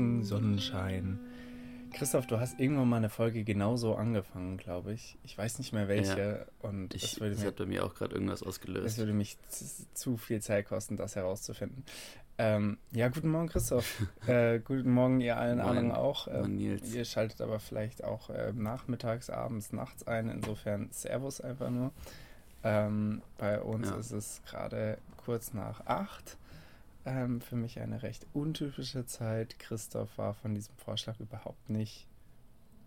Morgen, Sonnenschein. Christoph, du hast irgendwann mal eine Folge genauso angefangen, glaube ich. Ich weiß nicht mehr welche. Ja. Und ich, das, das hat bei mir auch gerade irgendwas ausgelöst. Es würde mich zu viel Zeit kosten, das herauszufinden. Ähm, ja, guten Morgen, Christoph. äh, guten Morgen, ihr allen anderen auch. Ähm, ihr schaltet aber vielleicht auch äh, nachmittags, abends, nachts ein. Insofern Servus einfach nur. Ähm, bei uns ja. ist es gerade kurz nach acht. Ähm, für mich eine recht untypische Zeit. Christoph war von diesem Vorschlag überhaupt nicht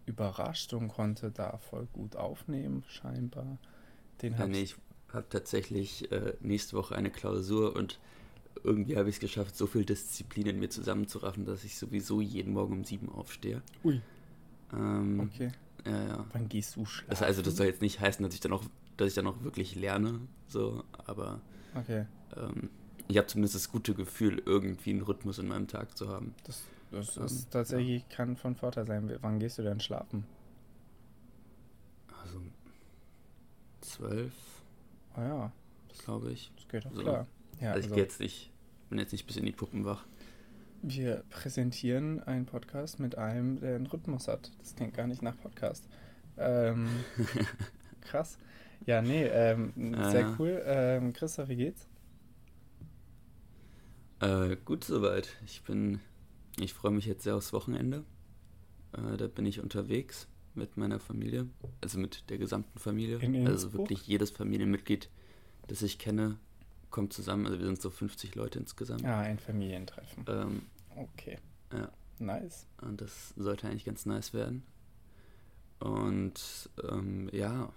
überrascht und konnte da voll gut aufnehmen, scheinbar. Den ja, nee, ich habe tatsächlich äh, nächste Woche eine Klausur und irgendwie habe ich es geschafft, so viel Disziplin in mir zusammenzuraffen, dass ich sowieso jeden Morgen um sieben aufstehe. Ui. Ähm, okay. Ja, ja. Wann gehst du schlafen? Das, also das soll jetzt nicht heißen, dass ich dann auch, dass ich dann auch wirklich lerne, so, aber okay. ähm, ich habe zumindest das gute Gefühl, irgendwie einen Rhythmus in meinem Tag zu haben. Das, das ähm, ist tatsächlich ja. kann von Vorteil sein. Wann gehst du denn schlafen? Also zwölf. Ah ja. Glaube ich. Das geht doch so. klar. Ja, also, also ich jetzt nicht, bin jetzt nicht bis in die Puppen wach. Wir präsentieren einen Podcast mit einem, der einen Rhythmus hat. Das klingt gar nicht nach Podcast. Ähm, krass. Ja, nee, ähm, sehr ja. cool. Ähm, Christoph, wie geht's? Äh, gut soweit. Ich bin, ich freue mich jetzt sehr aufs Wochenende. Äh, da bin ich unterwegs mit meiner Familie, also mit der gesamten Familie. also wirklich jedes Familienmitglied, das ich kenne, kommt zusammen. Also wir sind so 50 Leute insgesamt. Ah, ein Familientreffen. Ähm, okay. Ja. Nice. Und das sollte eigentlich ganz nice werden. Und ähm, ja,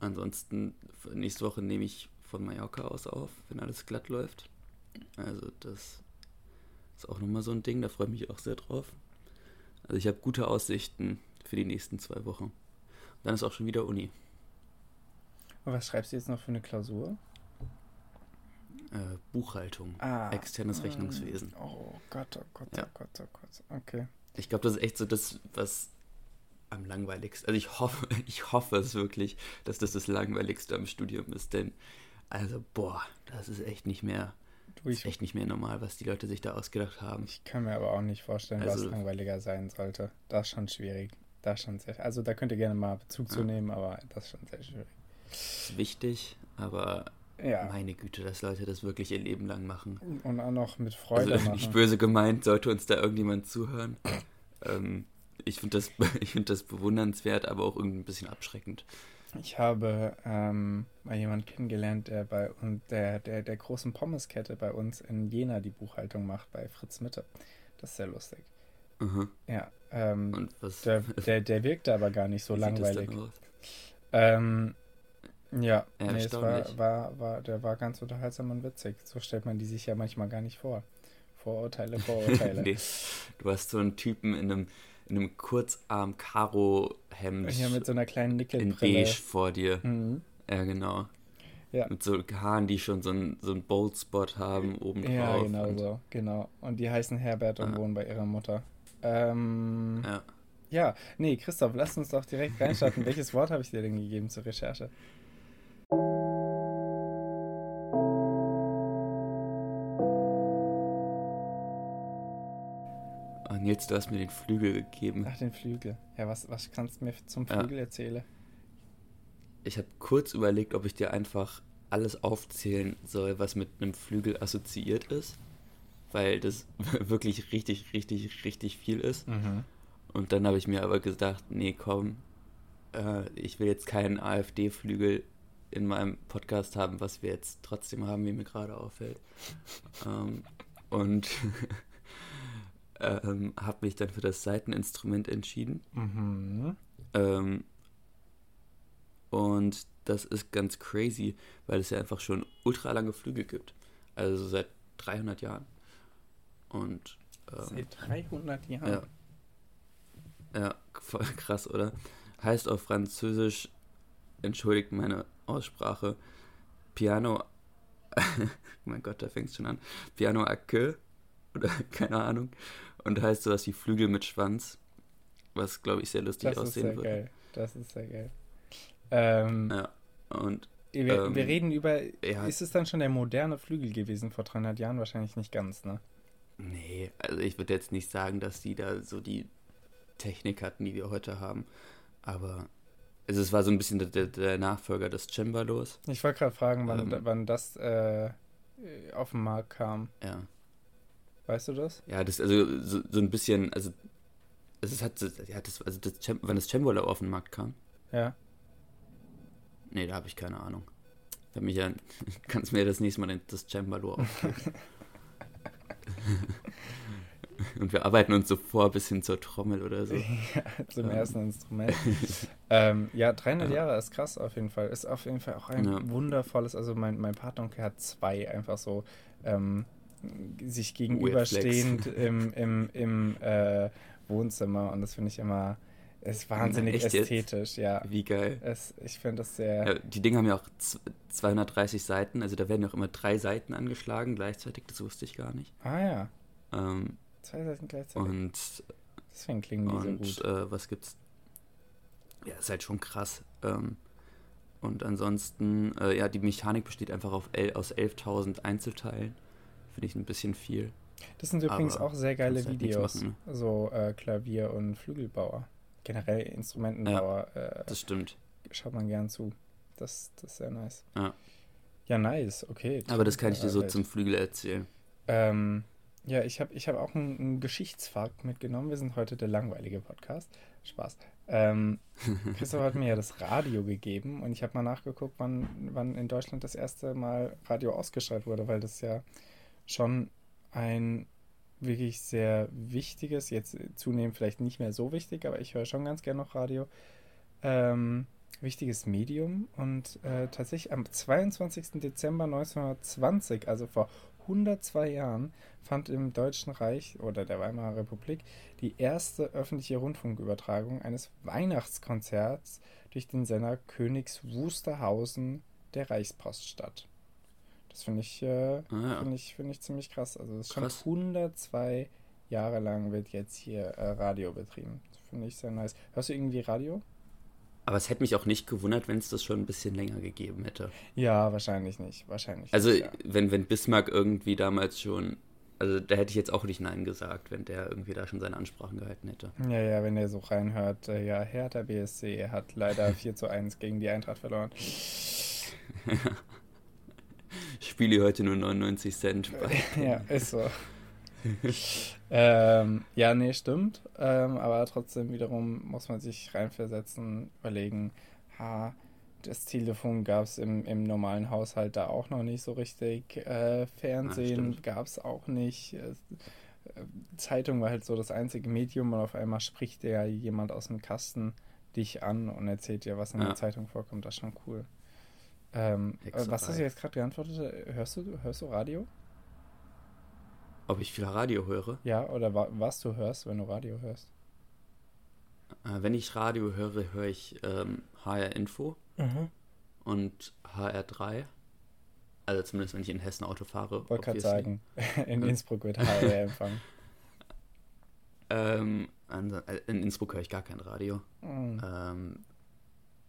ansonsten nächste Woche nehme ich von Mallorca aus auf, wenn alles glatt läuft. Also das ist auch nochmal so ein Ding, da freue ich mich auch sehr drauf. Also ich habe gute Aussichten für die nächsten zwei Wochen. Und dann ist auch schon wieder Uni. Und was schreibst du jetzt noch für eine Klausur? Äh, Buchhaltung, ah, externes Rechnungswesen. Oh Gott, oh Gott, ja. oh Gott, oh Gott. Okay. Ich glaube, das ist echt so das, was am langweiligsten. Also ich hoffe, ich hoffe es wirklich, dass das das langweiligste am Studium ist, denn also boah, das ist echt nicht mehr Du, ich, ist echt nicht mehr normal, was die Leute sich da ausgedacht haben. Ich kann mir aber auch nicht vorstellen, also, was langweiliger sein sollte. Das ist schon schwierig. Das schon sehr, also da könnt ihr gerne mal Bezug ja. zu nehmen, aber das ist schon sehr schwierig. Das ist wichtig, aber ja. meine Güte, dass Leute das wirklich ihr Leben lang machen. Und auch noch mit Freude also, machen. Nicht böse gemeint, sollte uns da irgendjemand zuhören. ähm, ich finde das, find das bewundernswert, aber auch irgendwie ein bisschen abschreckend. Ich habe ähm, mal jemanden kennengelernt, der bei und der, der, der großen Pommeskette bei uns in Jena die Buchhaltung macht, bei Fritz Mitte. Das ist sehr lustig. Mhm. Ja. Ähm, und was? Der, der, der wirkte aber gar nicht so Wie langweilig. Ähm, ja, ja nee, es war, war, war, der war ganz unterhaltsam und witzig. So stellt man die sich ja manchmal gar nicht vor. Vorurteile, Vorurteile. nee. Du hast so einen Typen in einem in einem Kurzarm-Karo-Hemd. Ja, mit so einer kleinen Nickelbrille. In beige vor dir. Mhm. Ja, genau. Ja. Mit so Haaren, die schon so einen so Bold-Spot haben oben drauf. Ja, genau und so, genau. Und die heißen Herbert und ah. wohnen bei ihrer Mutter. Ähm, ja. Ja, nee, Christoph, lass uns doch direkt reinstarten. Welches Wort habe ich dir denn gegeben zur Recherche? Nils, du hast mir den Flügel gegeben. Ach, den Flügel. Ja, was, was kannst du mir zum Flügel ja. erzählen? Ich habe kurz überlegt, ob ich dir einfach alles aufzählen soll, was mit einem Flügel assoziiert ist. Weil das wirklich richtig, richtig, richtig viel ist. Mhm. Und dann habe ich mir aber gedacht, nee, komm, äh, ich will jetzt keinen AfD-Flügel in meinem Podcast haben, was wir jetzt trotzdem haben, wie mir gerade auffällt. ähm, und ähm, habe mich dann für das Seiteninstrument entschieden. Mhm. Ähm, und das ist ganz crazy, weil es ja einfach schon ultra lange Flügel gibt. Also seit 300 Jahren. Und, ähm, seit 300 Jahren? Ja. Ja, voll krass, oder? Heißt auf Französisch, entschuldigt meine Aussprache, Piano, mein Gott, da fängt es schon an, Piano à queue, oder keine Ahnung und heißt sowas wie Flügel mit Schwanz, was glaube ich sehr lustig das aussehen ist sehr würde. Geil. Das ist sehr geil. Ähm, ja, und wir, ähm, wir reden über, ja, ist es dann schon der moderne Flügel gewesen vor 300 Jahren? Wahrscheinlich nicht ganz, ne? Nee, also ich würde jetzt nicht sagen, dass die da so die Technik hatten, die wir heute haben. Aber also es war so ein bisschen der, der Nachfolger des Cembalos. Ich wollte gerade fragen, wann, ähm, wann das äh, auf den Markt kam. Ja. Weißt du das? Ja, das also so, so ein bisschen, also es hat, ja, das, also das, wann das Cembalo auf den Markt kam. Ja. Nee, da habe ich keine Ahnung. Da mich ja, kannst mir das nächste Mal das Cembalo aufgeben. Und wir arbeiten uns so vor bis hin zur Trommel oder so. ja, zum ähm. ersten Instrument. ähm, ja, 300 ja. Jahre ist krass auf jeden Fall. Ist auf jeden Fall auch ein ja. wundervolles, also mein, mein Patenonkel hat zwei einfach so ähm, sich gegenüberstehend im, im, im äh, Wohnzimmer und das finde ich immer ist wahnsinnig Na, ästhetisch, jetzt? ja. Wie geil. Es, ich finde das sehr. Ja, die Dinge haben ja auch 230 Seiten, also da werden auch immer drei Seiten angeschlagen gleichzeitig, das wusste ich gar nicht. Ah ja. Ähm, Zwei Seiten gleichzeitig. Und. Deswegen klingen die und, so gut. Äh, was gibt's? Ja, ist halt schon krass. Ähm, und ansonsten, äh, ja, die Mechanik besteht einfach auf aus 11.000 Einzelteilen. Finde ich ein bisschen viel. Das sind übrigens auch sehr geile halt Videos. Machen, ne? So äh, Klavier- und Flügelbauer. Generell Instrumentenbauer. Ja, äh, das stimmt. Schaut man gern zu. Das, das ist sehr nice. Ja. Ja, nice, okay. Aber das kann ich dir so zum Flügel erzählen. Ähm, ja, ich habe ich hab auch einen, einen Geschichtsfakt mitgenommen. Wir sind heute der langweilige Podcast. Spaß. Ähm, Christoph hat mir ja das Radio gegeben und ich habe mal nachgeguckt, wann, wann in Deutschland das erste Mal Radio ausgestrahlt wurde, weil das ja schon ein wirklich sehr wichtiges, jetzt zunehmend vielleicht nicht mehr so wichtig, aber ich höre schon ganz gerne noch Radio, ähm, wichtiges Medium und äh, tatsächlich am 22. Dezember 1920, also vor 102 Jahren fand im Deutschen Reich oder der Weimarer Republik die erste öffentliche Rundfunkübertragung eines Weihnachtskonzerts durch den Sender Königs Wusterhausen der Reichspost statt. Das finde ich, äh, ah, ja. find ich, find ich ziemlich krass. Also das ist krass. schon 102 Jahre lang wird jetzt hier äh, Radio betrieben. Das finde ich sehr nice. Hörst du irgendwie Radio? Aber es hätte mich auch nicht gewundert, wenn es das schon ein bisschen länger gegeben hätte. Ja, wahrscheinlich nicht. Wahrscheinlich also, nicht, ja. wenn, wenn Bismarck irgendwie damals schon. Also, da hätte ich jetzt auch nicht Nein gesagt, wenn der irgendwie da schon seine Ansprachen gehalten hätte. Ja, ja, wenn der so reinhört, äh, ja, Hertha BSC hat leider 4 zu 1 gegen die Eintracht verloren. Spiele heute nur 99 Cent. ja, ist so. ähm, ja, nee, stimmt. Ähm, aber trotzdem wiederum muss man sich reinversetzen, überlegen, ha, das Telefon gab es im, im normalen Haushalt da auch noch nicht so richtig. Äh, Fernsehen ja, gab es auch nicht. Äh, Zeitung war halt so das einzige Medium und auf einmal spricht ja jemand aus dem Kasten dich an und erzählt dir, was in ja. der Zeitung vorkommt. Das ist schon cool. Ähm, was hast du jetzt gerade geantwortet? Hörst du, hörst du Radio? Ob ich viel Radio höre? Ja, oder wa was du hörst, wenn du Radio hörst? Äh, wenn ich Radio höre, höre ich ähm, HR Info mhm. und HR3. Also zumindest, wenn ich in Hessen Auto fahre. Ich wollte gerade sagen, in Innsbruck wird HR empfangen. ähm, äh, in Innsbruck höre ich gar kein Radio. Mhm. Ähm,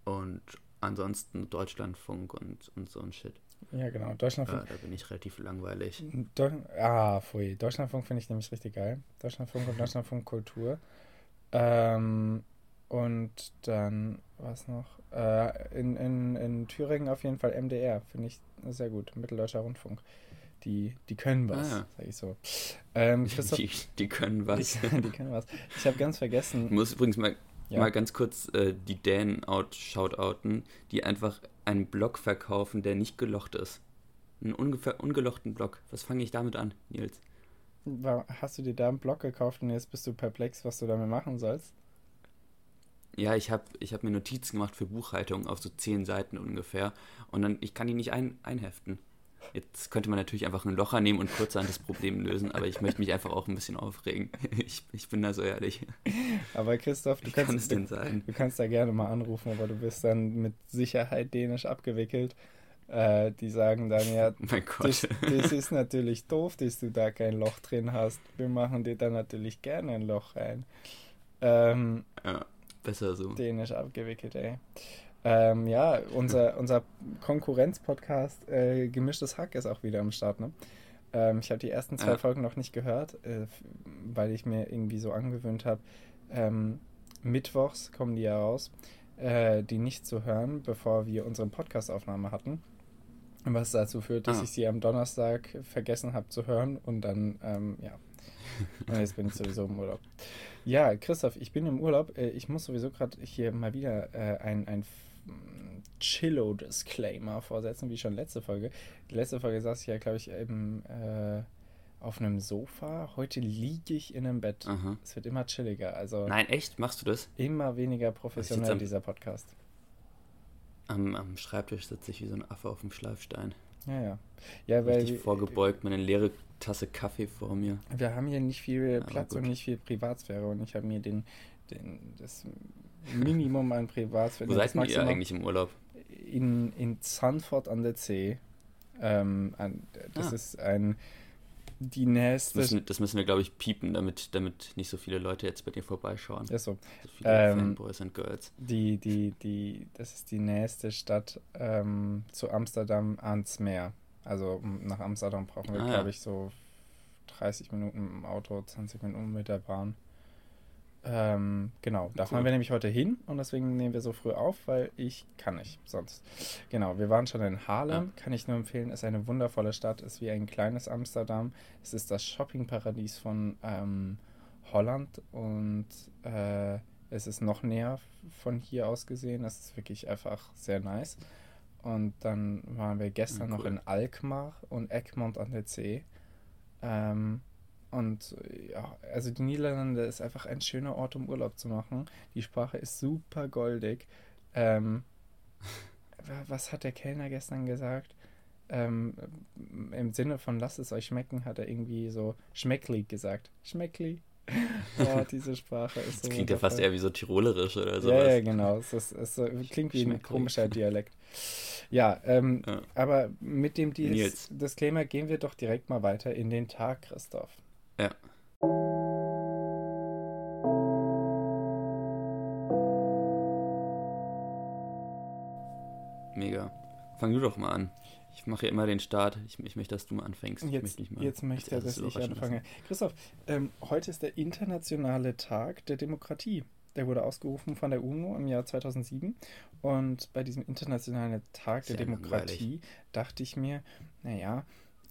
und ansonsten Deutschlandfunk und, und so ein Shit. Ja, genau. Deutschlandfunk. Ja, da bin ich relativ langweilig. Do ah, pfui. Deutschlandfunk finde ich nämlich richtig geil. Deutschlandfunk und Deutschlandfunk Kultur. Ähm, und dann, was noch? Äh, in, in, in Thüringen auf jeden Fall MDR, finde ich sehr gut. Mitteldeutscher Rundfunk. Die, die können was, ah, sag ich so. Ähm, die, die, können was. Die, die können was. Ich habe ganz vergessen. Ich muss übrigens mal ja. mal ganz kurz äh, die Dänen out shoutouten, die einfach einen Block verkaufen, der nicht gelocht ist. Einen ungefähr ungelochten Block. Was fange ich damit an, Nils? Hast du dir da einen Block gekauft und jetzt bist du perplex, was du damit machen sollst? Ja, ich habe ich hab mir Notizen gemacht für Buchhaltung auf so zehn Seiten ungefähr und dann, ich kann die nicht ein, einheften. Jetzt könnte man natürlich einfach einen Locher nehmen und kurzerhand das Problem lösen, aber ich möchte mich einfach auch ein bisschen aufregen. Ich, ich bin da so ehrlich. Aber Christoph, du kannst, kann du, du, kannst da gerne mal anrufen, aber du bist dann mit Sicherheit dänisch abgewickelt. Äh, die sagen dann ja, mein Gott. Das, das ist natürlich doof, dass du da kein Loch drin hast. Wir machen dir da natürlich gerne ein Loch rein. Ähm, ja, besser so. Dänisch abgewickelt, ey. Ähm, ja, unser, unser Konkurrenz-Podcast äh, Gemischtes Hack ist auch wieder am Start, ne? Ähm, ich habe die ersten zwei ja. Folgen noch nicht gehört, äh, weil ich mir irgendwie so angewöhnt habe, ähm, mittwochs kommen die ja raus, äh, die nicht zu hören, bevor wir unsere Podcastaufnahme hatten. Was dazu führt, dass ah. ich sie am Donnerstag vergessen habe zu hören und dann, ähm, ja. Und jetzt bin ich sowieso im Urlaub. Ja, Christoph, ich bin im Urlaub. Äh, ich muss sowieso gerade hier mal wieder äh, ein, ein Chillo-Disclaimer vorsetzen, wie schon letzte Folge. Die letzte Folge saß ich ja, glaube ich, eben äh, auf einem Sofa. Heute liege ich in einem Bett. Aha. Es wird immer chilliger. Also Nein, echt? Machst du das? Immer weniger professionell, am, dieser Podcast. Am, am Schreibtisch sitze ich wie so ein Affe auf dem Schleifstein. Ja, ja. ja weil, Richtig vorgebeugt, meine leere Tasse Kaffee vor mir. Wir haben hier nicht viel Platz und nicht viel Privatsphäre und ich habe mir den, den, das Minimum an Privatsphäre. Wo seid ihr eigentlich im Urlaub? In, in Zandvoort an der See. Ähm, das ah. ist ein die nächste. Das müssen, das müssen wir, glaube ich, piepen, damit, damit nicht so viele Leute jetzt bei dir vorbeischauen. Ja, so. so viele ähm, Fanboys und Girls. Die, die, die, das ist die nächste Stadt ähm, zu Amsterdam ans Meer. Also nach Amsterdam brauchen wir, ah, glaube ich, so 30 Minuten im Auto, 20 Minuten mit der Bahn. Ähm, genau, da fahren wir nämlich heute hin und deswegen nehmen wir so früh auf, weil ich kann nicht sonst. Genau, wir waren schon in Haarlem, ja. kann ich nur empfehlen, ist eine wundervolle Stadt, ist wie ein kleines Amsterdam. Es ist das Shoppingparadies von ähm, Holland und äh, es ist noch näher von hier aus gesehen. Es ist wirklich einfach sehr nice. Und dann waren wir gestern ja, cool. noch in Alkmaar und Egmont an der See. Ähm, und ja, also die Niederlande ist einfach ein schöner Ort, um Urlaub zu machen. Die Sprache ist super goldig. Ähm, was hat der Kellner gestern gesagt? Ähm, Im Sinne von lasst es euch schmecken, hat er irgendwie so Schmeckli gesagt. Schmeckli. oh, diese Sprache ist so. Das klingt ja fast eher wie so tirolerisch oder sowas. Ja, ja genau. Es, ist, es klingt wie ein komischer Dialekt. Ja, ähm, ja, aber mit dem Dis Disclaimer gehen wir doch direkt mal weiter in den Tag, Christoph. Ja. Mega. Fang du doch mal an. Ich mache ja immer den Start. Ich, ich möchte, dass du mal anfängst. Jetzt, ich mal jetzt möchte er, dass ich anfange. Lassen. Christoph, ähm, heute ist der internationale Tag der Demokratie. Der wurde ausgerufen von der UNO im Jahr 2007. Und bei diesem internationalen Tag Sehr der Demokratie langweilig. dachte ich mir, naja,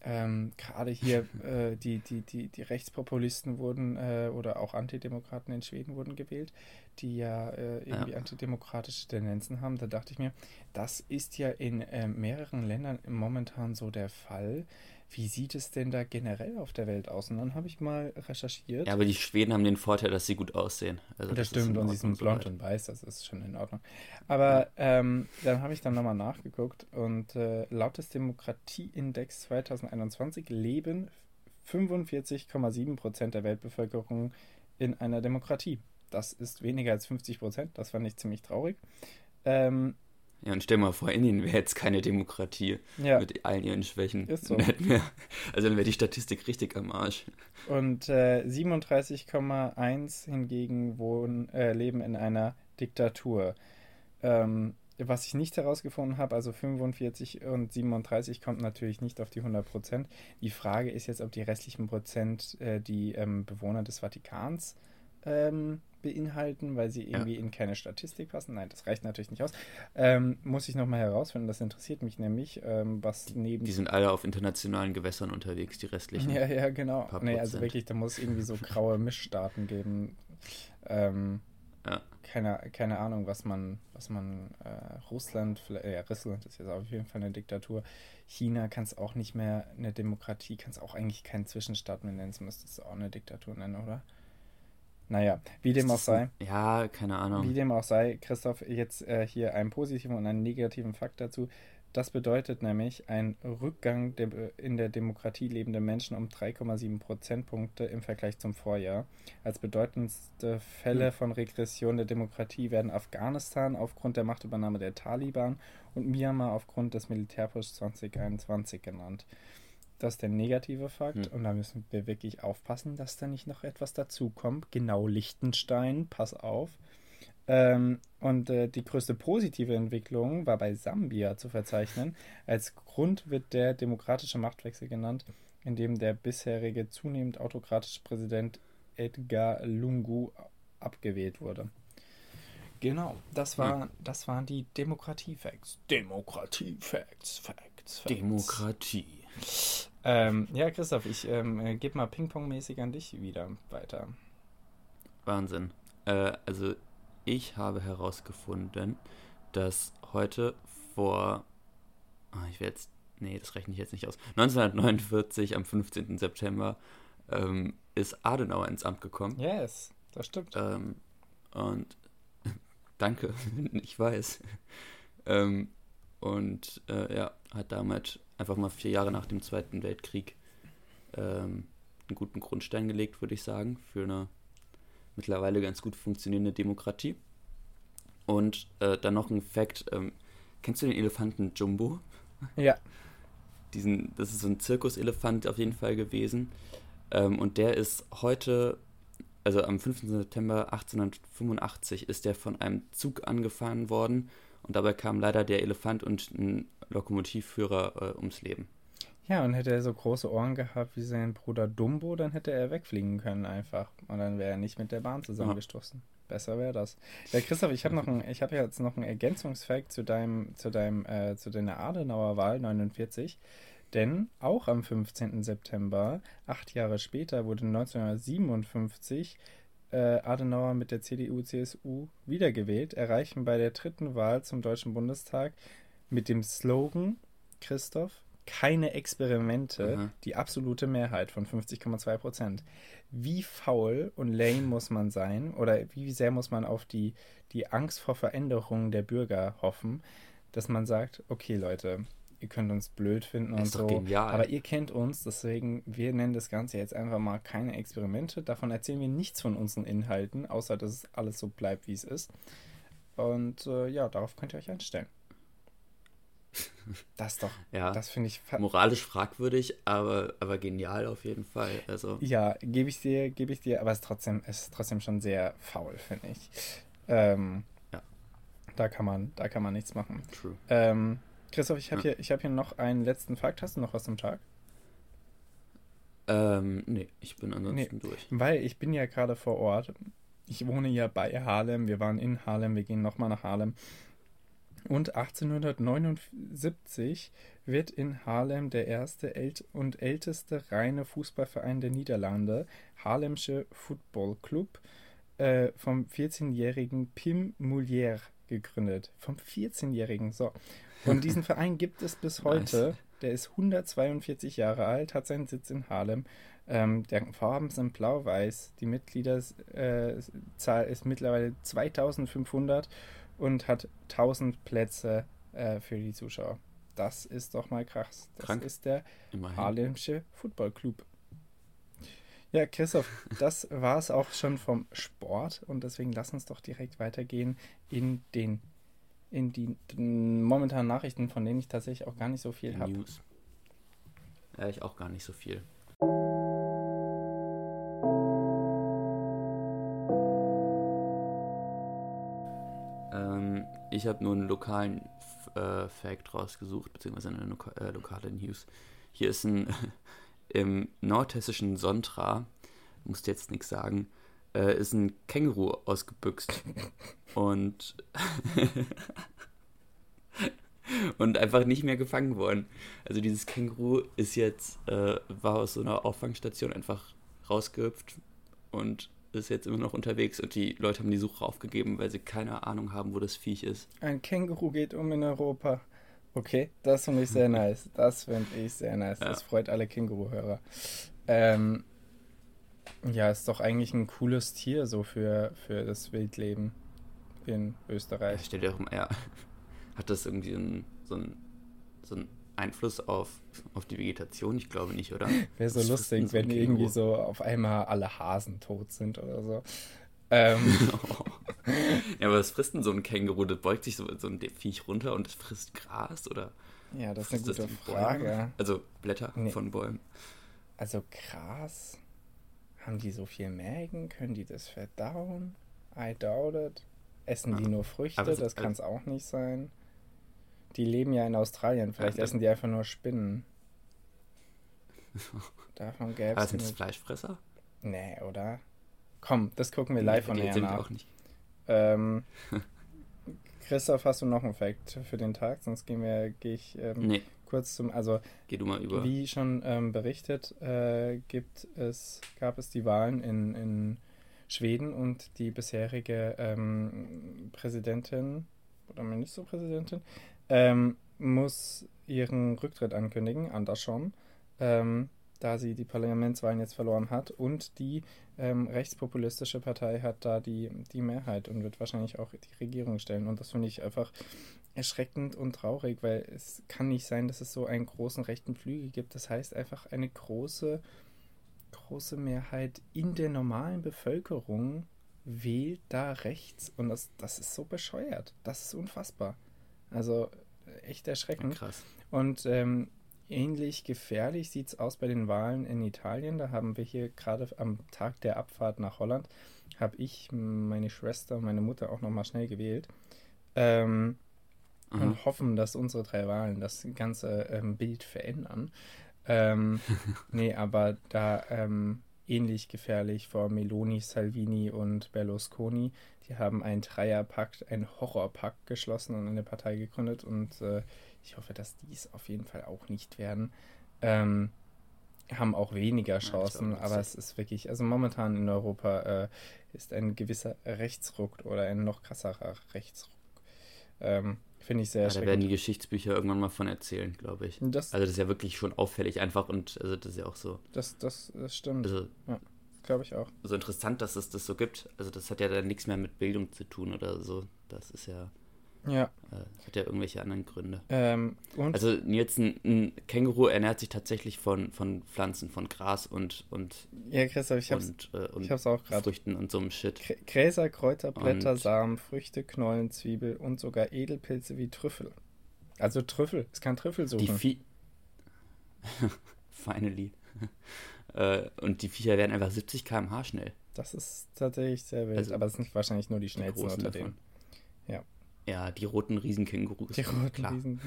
ähm, Gerade hier äh, die, die, die, die Rechtspopulisten wurden äh, oder auch Antidemokraten in Schweden wurden gewählt, die ja äh, irgendwie ja. antidemokratische Tendenzen haben. Da dachte ich mir, das ist ja in äh, mehreren Ländern momentan so der Fall wie sieht es denn da generell auf der Welt aus? Und dann habe ich mal recherchiert. Ja, aber die Schweden haben den Vorteil, dass sie gut aussehen. Also das, das stimmt, und sie sind blond so und weiß, das ist schon in Ordnung. Aber ja. ähm, dann habe ich dann nochmal nachgeguckt und äh, laut des Demokratieindex 2021 leben 45,7 Prozent der Weltbevölkerung in einer Demokratie. Das ist weniger als 50 Prozent, das fand ich ziemlich traurig. Ähm, ja, und stell mal vor, Indien wäre jetzt keine Demokratie ja. mit allen ihren Schwächen. Ist so. Mehr, also dann wäre die Statistik richtig am Arsch. Und äh, 37,1 hingegen wohnen, äh, leben in einer Diktatur. Ähm, was ich nicht herausgefunden habe, also 45 und 37 kommt natürlich nicht auf die 100 Prozent. Die Frage ist jetzt, ob die restlichen Prozent äh, die ähm, Bewohner des Vatikans ähm, beinhalten, weil sie irgendwie ja. in keine Statistik passen. Nein, das reicht natürlich nicht aus. Ähm, muss ich nochmal herausfinden, das interessiert mich nämlich, ähm, was neben... Die sind alle auf internationalen Gewässern unterwegs, die restlichen. Ja, ja, genau. Nee, also wirklich, da muss irgendwie so graue Mischstaaten geben. Ähm, ja. keine, keine Ahnung, was man, was man, äh, Russland, ja, Russland ist jetzt auf jeden Fall eine Diktatur. China kann es auch nicht mehr eine Demokratie, kann es auch eigentlich keinen Zwischenstaat mehr nennen, es müsste es auch eine Diktatur nennen, oder? Naja, wie dem auch sei. Ja, keine Ahnung. Wie dem auch sei, Christoph, jetzt äh, hier einen positiven und einen negativen Fakt dazu. Das bedeutet nämlich ein Rückgang der, in der Demokratie lebender Menschen um 3,7 Prozentpunkte im Vergleich zum Vorjahr. Als bedeutendste Fälle hm. von Regression der Demokratie werden Afghanistan aufgrund der Machtübernahme der Taliban und Myanmar aufgrund des Militärpushs 2021 genannt. Das ist der negative Fakt. Hm. Und da müssen wir wirklich aufpassen, dass da nicht noch etwas dazukommt. Genau Liechtenstein, pass auf. Ähm, und äh, die größte positive Entwicklung war bei Sambia zu verzeichnen. Als Grund wird der demokratische Machtwechsel genannt. in dem der bisherige zunehmend autokratische Präsident Edgar Lungu abgewählt wurde. Genau, das, war, hm. das waren die Demokratie-Facts. Demokratie-Facts, Facts, Facts. Demokratie. Ähm, ja, Christoph, ich ähm, äh, gebe mal Ping-Pong-mäßig an dich wieder weiter. Wahnsinn. Äh, also, ich habe herausgefunden, dass heute vor. Oh, ich werde jetzt. Nee, das rechne ich jetzt nicht aus. 1949, am 15. September, ähm, ist Adenauer ins Amt gekommen. Yes, das stimmt. Ähm, und danke, ich weiß. Ähm, und äh, ja, hat damit einfach mal vier Jahre nach dem Zweiten Weltkrieg ähm, einen guten Grundstein gelegt, würde ich sagen, für eine mittlerweile ganz gut funktionierende Demokratie. Und äh, dann noch ein Fakt: ähm, Kennst du den Elefanten Jumbo? Ja. Diesen, das ist so ein Zirkuselefant auf jeden Fall gewesen. Ähm, und der ist heute also am 15. September 1885 ist der von einem Zug angefahren worden und dabei kam leider der Elefant und ein Lokomotivführer äh, ums Leben. Ja, und hätte er so große Ohren gehabt wie sein Bruder Dumbo, dann hätte er wegfliegen können einfach. Und dann wäre er nicht mit der Bahn zusammengestoßen. Ja. Besser wäre das. Ja, Christoph, ich habe noch ein, ich habe jetzt noch einen Ergänzungsfakt zu deinem, zu deinem, äh, zu deiner Adenauer Wahl 49. Denn auch am 15. September, acht Jahre später, wurde 1957 äh, Adenauer mit der CDU-CSU wiedergewählt, erreichen bei der dritten Wahl zum Deutschen Bundestag mit dem Slogan Christoph, keine Experimente, mhm. die absolute Mehrheit von 50,2 Prozent. Wie faul und lame muss man sein oder wie sehr muss man auf die, die Angst vor Veränderungen der Bürger hoffen, dass man sagt, okay Leute, ihr könnt uns blöd finden und so. Genial. Aber ihr kennt uns, deswegen, wir nennen das Ganze jetzt einfach mal keine Experimente. Davon erzählen wir nichts von unseren Inhalten, außer dass es alles so bleibt, wie es ist. Und äh, ja, darauf könnt ihr euch einstellen. Das doch. Ja. Das finde ich moralisch fragwürdig, aber, aber genial auf jeden Fall. Also. Ja, gebe ich dir, gebe ich dir, aber es ist trotzdem, es ist trotzdem schon sehr faul, finde ich. Ähm, ja. Da kann man, da kann man nichts machen. True. Ähm, Christoph, ich habe ja. hier, hab hier noch einen letzten Fakt. Hast du noch was zum Tag? Ähm, nee, ich bin ansonsten nee, durch. Weil ich bin ja gerade vor Ort. Ich wohne ja bei Harlem. Wir waren in Harlem. Wir gehen nochmal nach Harlem. Und 1879 wird in Harlem der erste und älteste reine Fußballverein der Niederlande, Harlemsche Football Club, äh, vom 14-jährigen Pim Moulier gegründet. Vom 14-jährigen, so. Und diesen Verein gibt es bis heute. Nice. Der ist 142 Jahre alt, hat seinen Sitz in Harlem. Ähm, der Farben sind blau-weiß. Die Mitgliederzahl äh, ist mittlerweile 2500 und hat 1000 Plätze äh, für die Zuschauer. Das ist doch mal krass. Das Krank. ist der Immerhin. Harlemsche Football Club. Ja, Christoph, das war es auch schon vom Sport und deswegen lass uns doch direkt weitergehen in den in die, momentanen Nachrichten, von denen ich tatsächlich auch gar nicht so viel habe. News. Ja, ich auch gar nicht so viel. Ähm, ich habe nur einen lokalen äh, Fact rausgesucht, beziehungsweise eine loka äh, lokale News. Hier ist ein im nordhessischen Sontra, musst jetzt nichts sagen, äh, ist ein Känguru ausgebüxt. und, und einfach nicht mehr gefangen worden. Also dieses Känguru ist jetzt, äh, war aus so einer Auffangstation einfach rausgehüpft und ist jetzt immer noch unterwegs und die Leute haben die Suche aufgegeben, weil sie keine Ahnung haben, wo das Viech ist. Ein Känguru geht um in Europa. Okay, das finde ich sehr nice. Das finde ich sehr nice. Ja. Das freut alle Känguru-Hörer. Ähm, ja, ist doch eigentlich ein cooles Tier so für, für das Wildleben in Österreich. Ja, stell dir auch mal, ja, hat das irgendwie einen, so, einen, so einen Einfluss auf, auf die Vegetation? Ich glaube nicht, oder? Wäre so das lustig, wenn irgendwie so auf einmal alle Hasen tot sind oder so. Ähm. ja, aber was frisst denn so ein Känguru? Das beugt sich so, so ein Viech runter und es frisst Gras oder? Ja, das ist eine gute Frage. Bäume? Also Blätter nee. von Bäumen. Also Gras? Haben die so viel Mägen? Können die das verdauen? I doubt it. Essen ja. die nur Früchte? Das kann es auch nicht sein. Die leben ja in Australien. Vielleicht ja, essen die einfach nur Spinnen. Davon gäbe es. Aber sind das Fleischfresser? Nee, oder? Komm, das gucken wir live von näher nach. Auch nicht. Ähm, Christoph, hast du noch einen Fact für den Tag? Sonst gehen wir, gehe ich ähm, nee. kurz zum, also Geh du mal über. Wie schon ähm, berichtet, äh, gibt es, gab es die Wahlen in, in Schweden und die bisherige ähm, Präsidentin oder Ministerpräsidentin ähm, muss ihren Rücktritt ankündigen, Andersson, ähm, da sie die Parlamentswahlen jetzt verloren hat und die ähm, rechtspopulistische Partei hat da die, die Mehrheit und wird wahrscheinlich auch die Regierung stellen. Und das finde ich einfach erschreckend und traurig, weil es kann nicht sein, dass es so einen großen rechten Flügel gibt. Das heißt einfach eine große, große Mehrheit in der normalen Bevölkerung wählt da rechts und das, das ist so bescheuert. Das ist unfassbar. Also echt erschreckend. Krass. Und ähm, ähnlich gefährlich sieht es aus bei den Wahlen in Italien. Da haben wir hier gerade am Tag der Abfahrt nach Holland, habe ich, meine Schwester und meine Mutter auch nochmal schnell gewählt. Ähm, und hoffen, dass unsere drei Wahlen das ganze ähm, Bild verändern. Ähm, nee, aber da ähm, ähnlich gefährlich vor Meloni, Salvini und Berlusconi. Die haben einen Dreierpakt, einen Horrorpakt geschlossen und eine Partei gegründet und äh, ich hoffe, dass die es auf jeden Fall auch nicht werden. Ähm, haben auch weniger Chancen, ja, aber es ist wirklich, also momentan in Europa äh, ist ein gewisser Rechtsruck oder ein noch krasserer Rechtsruck. Ähm, Finde ich sehr ja, Da werden die Geschichtsbücher irgendwann mal von erzählen, glaube ich. Das, also das ist ja wirklich schon auffällig einfach und also das ist ja auch so. Das, das, das stimmt. Also, ja, glaube ich auch. So interessant, dass es das so gibt. Also das hat ja dann nichts mehr mit Bildung zu tun oder so. Das ist ja. Ja. Äh, hat ja irgendwelche anderen Gründe. Ähm, also jetzt ein, ein, Känguru ernährt sich tatsächlich von, von Pflanzen, von Gras und und ja, Christoph, ich hab's, und, äh, und ich hab's auch gerade. Früchten und so einem Shit. Gräser, Kräuter, Blätter, und Samen, Früchte, Knollen, Zwiebel und sogar Edelpilze wie Trüffel. Also Trüffel, es kann Trüffel suchen. Die Vie Finally. äh, und die Viecher werden einfach 70 km/h schnell. Das ist tatsächlich sehr wild, also, aber es sind wahrscheinlich nur die schnellsten unter denen. Ja. Ja, die roten Riesenkängurus. Die roten klar. Riesen,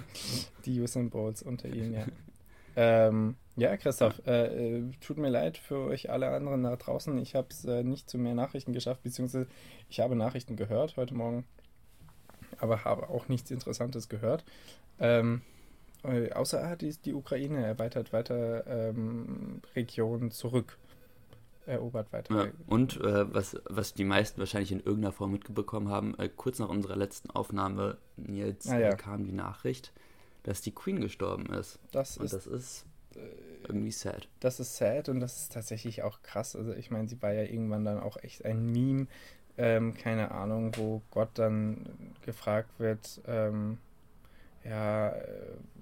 die Usain Bowls unter ihnen, ja. ähm, ja, Christoph, äh, äh, tut mir leid für euch alle anderen da draußen. Ich habe es äh, nicht zu mehr Nachrichten geschafft, beziehungsweise ich habe Nachrichten gehört heute Morgen, aber habe auch nichts Interessantes gehört. Ähm, äh, außer die, die Ukraine erweitert weiter ähm, Regionen zurück erobert weiter. Ja, und äh, was, was die meisten wahrscheinlich in irgendeiner Form mitbekommen haben, äh, kurz nach unserer letzten Aufnahme, Nils, ah, ja. kam die Nachricht, dass die Queen gestorben ist. Das und ist, das ist äh, irgendwie sad. Das ist sad und das ist tatsächlich auch krass. Also ich meine, sie war ja irgendwann dann auch echt ein Meme, ähm, keine Ahnung, wo Gott dann gefragt wird, ähm, ja, äh,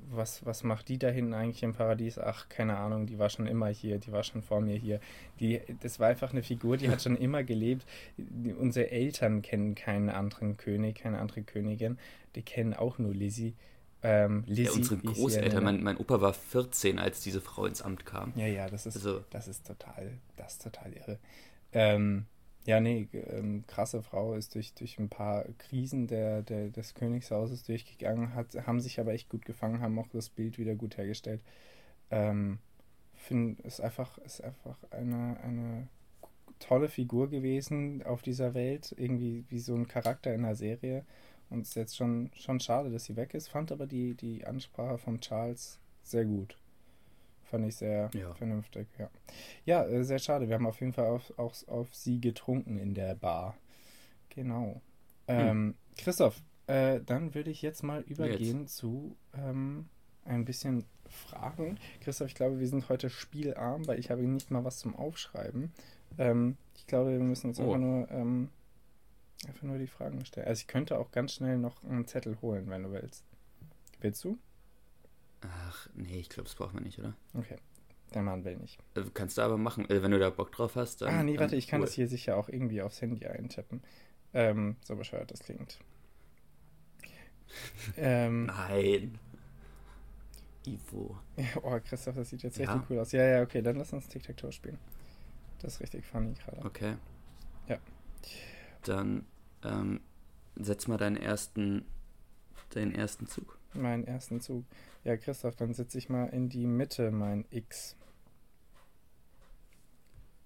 was, was macht die da hinten eigentlich im Paradies? Ach, keine Ahnung, die war schon immer hier, die war schon vor mir hier. Die, das war einfach eine Figur, die hat schon immer gelebt. Die, unsere Eltern kennen keinen anderen König, keine andere Königin. Die kennen auch nur Lizzie. Ähm, Lizzie ja, unsere Großeltern, mein, mein Opa war 14, als diese Frau ins Amt kam. Ja, ja, das ist, also, das ist total, das ist total irre. Ähm, ja, nee, ähm, krasse Frau ist durch, durch ein paar Krisen der, der, des Königshauses durchgegangen, hat, haben sich aber echt gut gefangen, haben auch das Bild wieder gut hergestellt. Ähm, finde, ist einfach, ist einfach eine, eine tolle Figur gewesen auf dieser Welt, irgendwie wie so ein Charakter in einer Serie. Und es ist jetzt schon, schon schade, dass sie weg ist, fand aber die, die Ansprache von Charles sehr gut. Fand ich sehr ja. vernünftig, ja. Ja, äh, sehr schade. Wir haben auf jeden Fall auf, auch auf sie getrunken in der Bar. Genau. Hm. Ähm, Christoph, äh, dann würde ich jetzt mal übergehen jetzt. zu ähm, ein bisschen Fragen. Christoph, ich glaube, wir sind heute spielarm, weil ich habe nicht mal was zum Aufschreiben. Ähm, ich glaube, wir müssen uns oh. einfach nur ähm, einfach nur die Fragen stellen. Also ich könnte auch ganz schnell noch einen Zettel holen, wenn du willst. Willst du? Ach, nee, ich glaube, das braucht man nicht, oder? Okay. Der Mann will nicht. Also kannst du aber machen, äh, wenn du da Bock drauf hast. Dann, ah, nee, warte, ich kann cool. das hier sicher auch irgendwie aufs Handy eintippen. Ähm, so bescheuert das klingt. ähm, Nein. Ivo. oh, Christoph, das sieht jetzt ja? richtig cool aus. Ja, ja, okay, dann lass uns Tic-Tac-Toe spielen. Das ist richtig funny gerade. Okay. Ja. Dann ähm, setz mal deinen ersten, deinen ersten Zug meinen ersten Zug. Ja, Christoph, dann setze ich mal in die Mitte mein X.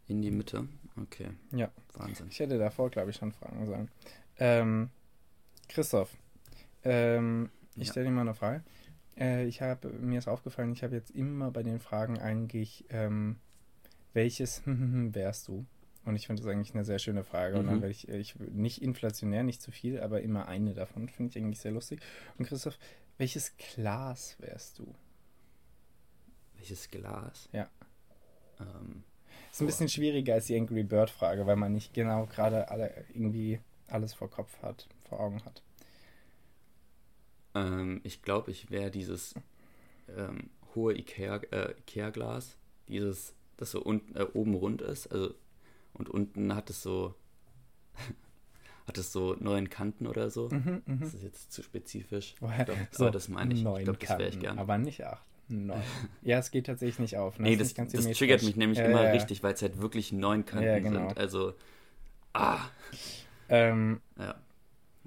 In die Mitte? Okay. Ja. Wahnsinn. Ich hätte davor, glaube ich, schon fragen sollen. Ähm, Christoph, ähm, ich ja. stelle dir mal eine Frage. Äh, ich habe, mir ist aufgefallen, ich habe jetzt immer bei den Fragen eigentlich, ähm, welches wärst du? Und ich finde das eigentlich eine sehr schöne Frage. Mhm. Und dann mhm. werde ich, ich, nicht inflationär, nicht zu viel, aber immer eine davon. Finde ich eigentlich sehr lustig. Und Christoph, welches Glas wärst du? Welches Glas? Ja. Ähm, ist ein bisschen schwieriger als die Angry Bird Frage, weil man nicht genau gerade alle irgendwie alles vor Kopf hat, vor Augen hat. Ähm, ich glaube, ich wäre dieses ähm, hohe Ikea, äh, Ikea-Glas, dieses, das so unten, äh, oben rund ist, also und unten hat es so hat es so neun Kanten oder so. Mhm, mh. Das ist jetzt zu spezifisch. Doch, so aber das meine ich. Neun ich glaube, das wäre ich gern. Aber nicht acht. Neun. Ja, es geht tatsächlich nicht auf. Ne? Nee, das, das, das triggert mich nämlich äh, immer ja. richtig, weil es halt wirklich neun Kanten ja, genau. sind. Also, ah. Ähm, ja.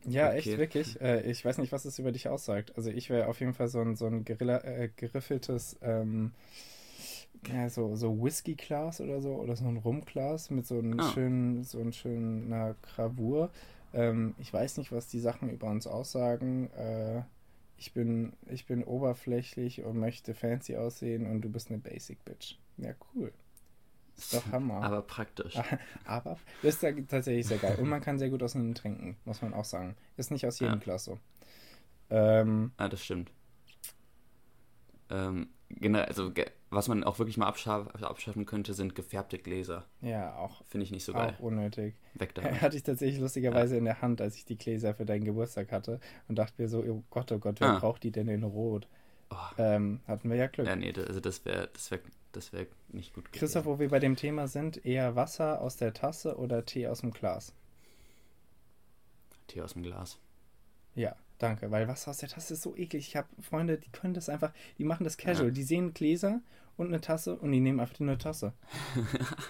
Ja, okay. echt, wirklich. Äh, ich weiß nicht, was es über dich aussagt. Also ich wäre auf jeden Fall so ein, so ein Gerilla, äh, geriffeltes ähm, ja, so, so Whisky-Glas oder so, oder so ein Rum-Glas mit so einem ah. schönen, so einem schönen Gravur. Ähm, ich weiß nicht, was die Sachen über uns aussagen. Äh, ich bin, ich bin oberflächlich und möchte fancy aussehen und du bist eine Basic Bitch. Ja, cool. Ist doch Hammer. Aber praktisch. Aber das ist tatsächlich sehr geil. Und man kann sehr gut aus ihnen trinken, muss man auch sagen. Ist nicht aus jedem ja. Glas so. Ähm, ah, das stimmt. Ähm, also was man auch wirklich mal abschaff, abschaffen könnte, sind gefärbte Gläser. Ja, auch. Finde ich nicht so geil. Auch unnötig. Weg damit. Hatte ich tatsächlich lustigerweise ja. in der Hand, als ich die Gläser für deinen Geburtstag hatte und dachte mir so, oh Gott, oh Gott, wer ah. braucht die denn in Rot? Oh. Ähm, hatten wir ja Glück. Ja, nee, also das wäre das wär, das wär nicht gut gewesen. Christoph, wo wir bei dem Thema sind, eher Wasser aus der Tasse oder Tee aus dem Glas? Tee aus dem Glas. Ja, danke, weil Wasser aus der Tasse ist so eklig. Ich habe Freunde, die können das einfach, die machen das casual. Ja. Die sehen Gläser und eine Tasse und die nehmen einfach eine Tasse.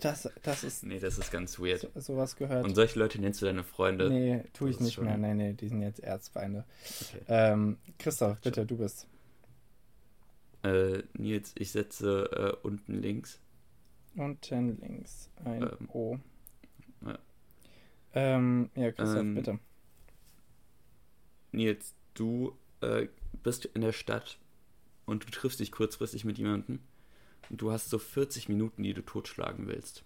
Das, das ist. Nee, das ist ganz weird. So, sowas gehört. Und solche Leute nennst du deine Freunde? Nee, tue ich nicht schon... mehr. Nee, nee, die sind jetzt Erzfeinde. Okay. Ähm, Christoph, bitte, du bist. Äh, Nils, ich setze äh, unten links. Unten links ein ähm, O. Ja. Ähm, ja, Christoph, ähm, bitte. Nils, du äh, bist in der Stadt und du triffst dich kurzfristig mit jemandem und du hast so 40 Minuten, die du totschlagen willst.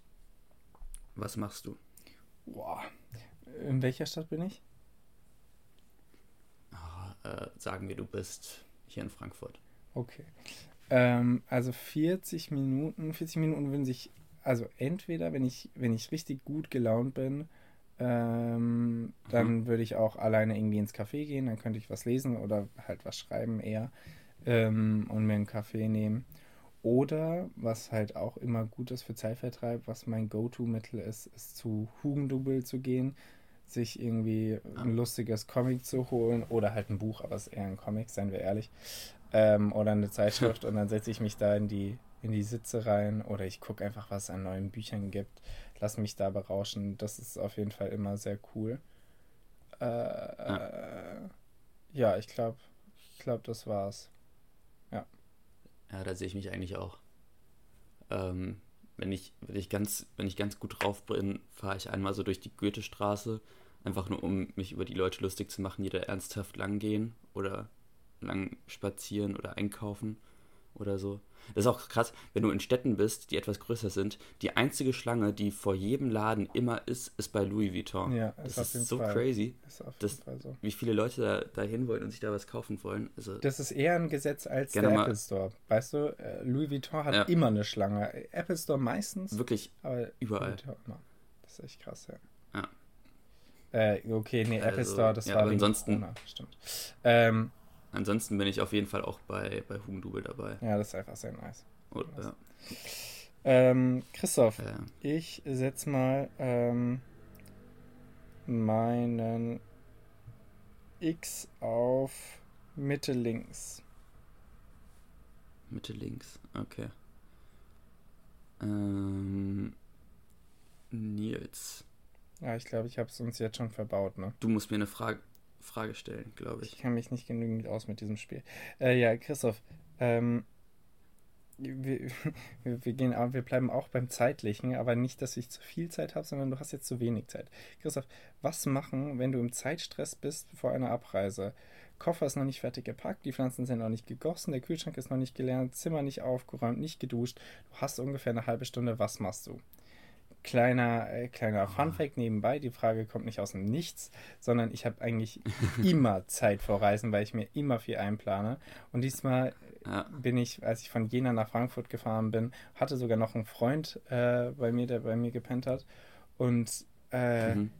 Was machst du? Boah. In welcher Stadt bin ich? Oh, äh, sagen wir, du bist hier in Frankfurt. Okay. Ähm, also 40 Minuten, 40 Minuten würden sich, also entweder, wenn ich, wenn ich richtig gut gelaunt bin, ähm, dann mhm. würde ich auch alleine irgendwie ins Café gehen, dann könnte ich was lesen oder halt was schreiben eher ähm, und mir einen Kaffee nehmen. Oder, was halt auch immer gut ist für Zeitvertreib, was mein Go-To-Mittel ist, ist zu Hugendubel zu gehen, sich irgendwie ein ah. lustiges Comic zu holen oder halt ein Buch, aber es ist eher ein Comic, seien wir ehrlich. Ähm, oder eine Zeitschrift und dann setze ich mich da in die, in die Sitze rein oder ich gucke einfach, was es an neuen Büchern gibt, lass mich da berauschen. Das ist auf jeden Fall immer sehr cool. Äh, ja. Äh, ja, ich glaube, ich glaube, das war's. Ja, da sehe ich mich eigentlich auch. Ähm, wenn ich, wenn ich ganz, wenn ich ganz gut drauf bin, fahre ich einmal so durch die Goethestraße, einfach nur um mich über die Leute lustig zu machen, die da ernsthaft lang gehen oder lang spazieren oder einkaufen oder so. Das ist auch krass, wenn du in Städten bist, die etwas größer sind. Die einzige Schlange, die vor jedem Laden immer ist, ist bei Louis Vuitton. Ja, ist das ist so Fall. crazy, das, so. wie viele Leute da, da hin wollen und sich da was kaufen wollen. Also, das ist eher ein Gesetz als der Apple Store. Weißt du, äh, Louis Vuitton hat ja. immer eine Schlange. Apple Store meistens. Wirklich überall. Das ist echt krass, ja. ja. Äh, okay, nee, also, Apple Store, das ja, war ansonsten, Corona, stimmt. Ähm, Ansonsten bin ich auf jeden Fall auch bei, bei Hugendubel dabei. Ja, das ist einfach sehr nice. Oder, ja. ähm, Christoph, ja. ich setze mal ähm, meinen X auf Mitte links. Mitte links, okay. Ähm, Nils. Ja, ich glaube, ich habe es uns jetzt schon verbaut, ne? Du musst mir eine Frage. Frage stellen, glaube ich. Ich kann mich nicht genügend aus mit diesem Spiel. Äh, ja, Christoph, ähm, wir, wir, gehen, wir bleiben auch beim Zeitlichen, aber nicht, dass ich zu viel Zeit habe, sondern du hast jetzt zu wenig Zeit. Christoph, was machen, wenn du im Zeitstress bist vor einer Abreise? Koffer ist noch nicht fertig gepackt, die Pflanzen sind noch nicht gegossen, der Kühlschrank ist noch nicht gelernt, Zimmer nicht aufgeräumt, nicht geduscht. Du hast ungefähr eine halbe Stunde. Was machst du? Kleiner, äh, kleiner Funfact nebenbei, die Frage kommt nicht aus dem Nichts, sondern ich habe eigentlich immer Zeit vor Reisen, weil ich mir immer viel einplane. Und diesmal ja. bin ich, als ich von Jena nach Frankfurt gefahren bin, hatte sogar noch einen Freund äh, bei mir, der bei mir gepennt hat. Und äh, mhm.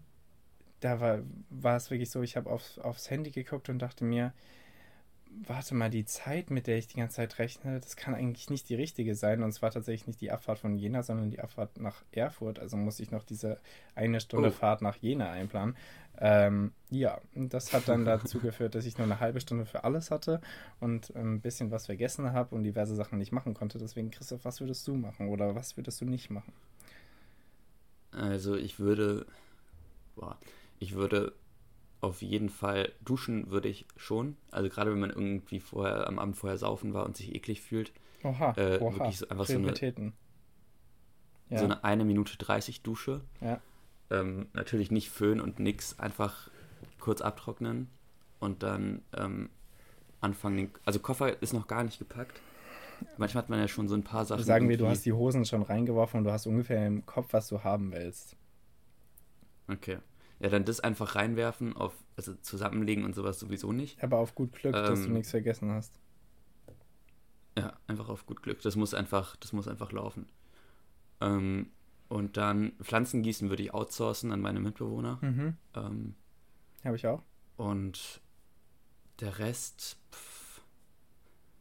da war, war es wirklich so, ich habe auf, aufs Handy geguckt und dachte mir, warte mal, die Zeit, mit der ich die ganze Zeit rechne, das kann eigentlich nicht die richtige sein. Und es war tatsächlich nicht die Abfahrt von Jena, sondern die Abfahrt nach Erfurt. Also muss ich noch diese eine Stunde oh. Fahrt nach Jena einplanen. Ähm, ja, das hat dann dazu geführt, dass ich nur eine halbe Stunde für alles hatte und ein bisschen was vergessen habe und diverse Sachen nicht machen konnte. Deswegen, Christoph, was würdest du machen oder was würdest du nicht machen? Also ich würde, boah, ich würde auf jeden Fall duschen würde ich schon. Also gerade wenn man irgendwie vorher am Abend vorher saufen war und sich eklig fühlt. Oha, äh, oha. Wirklich so, einfach so eine, ja. so eine eine Minute 30 Dusche. Ja. Ähm, natürlich nicht föhn und nix, einfach kurz abtrocknen und dann ähm, anfangen. Den, also Koffer ist noch gar nicht gepackt. Manchmal hat man ja schon so ein paar Sachen. Sagen wir, du hast die Hosen schon reingeworfen und du hast ungefähr im Kopf, was du haben willst. Okay. Ja, dann das einfach reinwerfen, auf, also zusammenlegen und sowas sowieso nicht. Aber auf gut Glück, ähm, dass du ähm, nichts vergessen hast. Ja, einfach auf gut Glück. Das muss einfach, das muss einfach laufen. Ähm, und dann Pflanzen gießen würde ich outsourcen an meine Mitbewohner. Mhm. Ähm, Habe ich auch. Und der Rest, pff,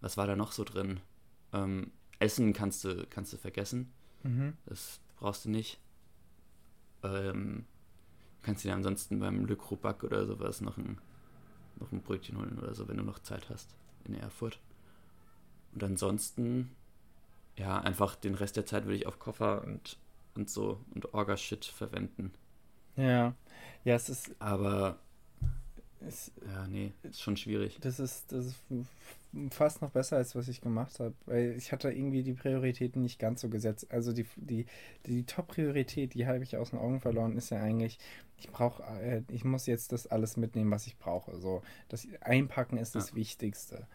was war da noch so drin? Ähm, Essen kannst du, kannst du vergessen. Mhm. Das brauchst du nicht. Ähm, kannst du dir ansonsten beim Le Crobac oder sowas noch ein, noch ein Brötchen holen oder so, wenn du noch Zeit hast in Erfurt. Und ansonsten, ja, einfach den Rest der Zeit würde ich auf Koffer und, und so und Orga-Shit verwenden. Ja, ja, es ist. Aber. Es, ja, nee, ist schon schwierig. Das ist, das ist fast noch besser, als was ich gemacht habe. Weil ich hatte irgendwie die Prioritäten nicht ganz so gesetzt. Also die, die, die Top-Priorität, die habe ich aus den Augen verloren, ist ja eigentlich, ich brauche, äh, ich muss jetzt das alles mitnehmen, was ich brauche. So, das Einpacken ist das ja. Wichtigste.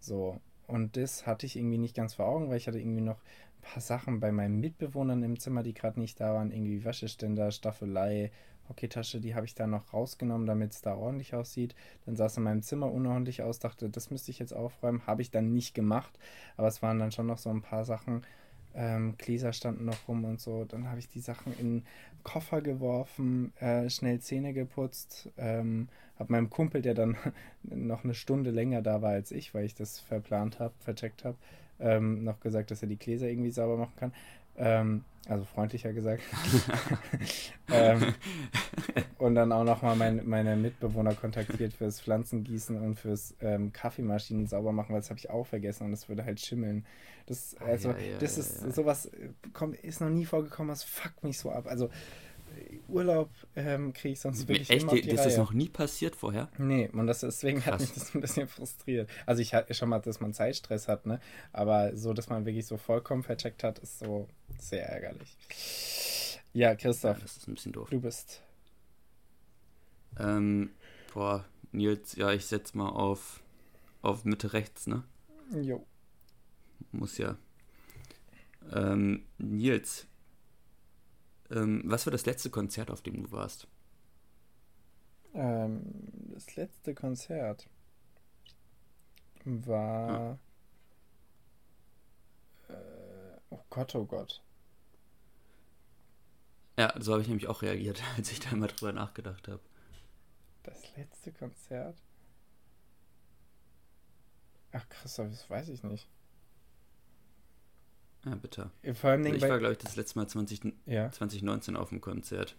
So. Und das hatte ich irgendwie nicht ganz vor Augen, weil ich hatte irgendwie noch ein paar Sachen bei meinen Mitbewohnern im Zimmer, die gerade nicht da waren, irgendwie Wäscheständer, Staffelei Hockeytasche, die habe ich da noch rausgenommen, damit es da ordentlich aussieht. Dann sah es in meinem Zimmer unordentlich aus, dachte, das müsste ich jetzt aufräumen. Habe ich dann nicht gemacht, aber es waren dann schon noch so ein paar Sachen. Ähm, Gläser standen noch rum und so. Dann habe ich die Sachen in den Koffer geworfen, äh, schnell Zähne geputzt. Ähm, habe meinem Kumpel, der dann noch eine Stunde länger da war als ich, weil ich das verplant habe, vercheckt habe, ähm, noch gesagt, dass er die Gläser irgendwie sauber machen kann. Ähm, also freundlicher gesagt. ähm, und dann auch nochmal mein, meine Mitbewohner kontaktiert fürs Pflanzengießen und fürs ähm, Kaffeemaschinen sauber machen, weil das habe ich auch vergessen und das würde halt schimmeln. Das, ah, also, ja, ja, das ja, ist sowas, äh, kommt, ist noch nie vorgekommen, das fuckt mich so ab. Also Urlaub ähm, kriege ich sonst wirklich Echt? immer auf die das Reihe. ist noch nie passiert vorher? Nee, und das, deswegen Krass. hat mich das ein bisschen frustriert. Also ich hatte schon mal, dass man Zeitstress hat, ne? Aber so, dass man wirklich so vollkommen vercheckt hat, ist so sehr ärgerlich. Ja, Christoph. Ja, das ist ein bisschen doof. Du bist. Ähm, boah, Nils, ja, ich setz mal auf, auf Mitte rechts, ne? Jo. Muss ja. Ähm, Nils, ähm, was war das letzte Konzert, auf dem du warst? Ähm, das letzte Konzert war. Ja. Äh, oh Gott, oh Gott. Ja, so habe ich nämlich auch reagiert, als ich da mal drüber nachgedacht habe. Das letzte Konzert? Ach, Christoph, das weiß ich nicht. Ja, bitte. Vor allem ich war, glaube ich, das letzte Mal 20, ja. 2019 auf dem Konzert.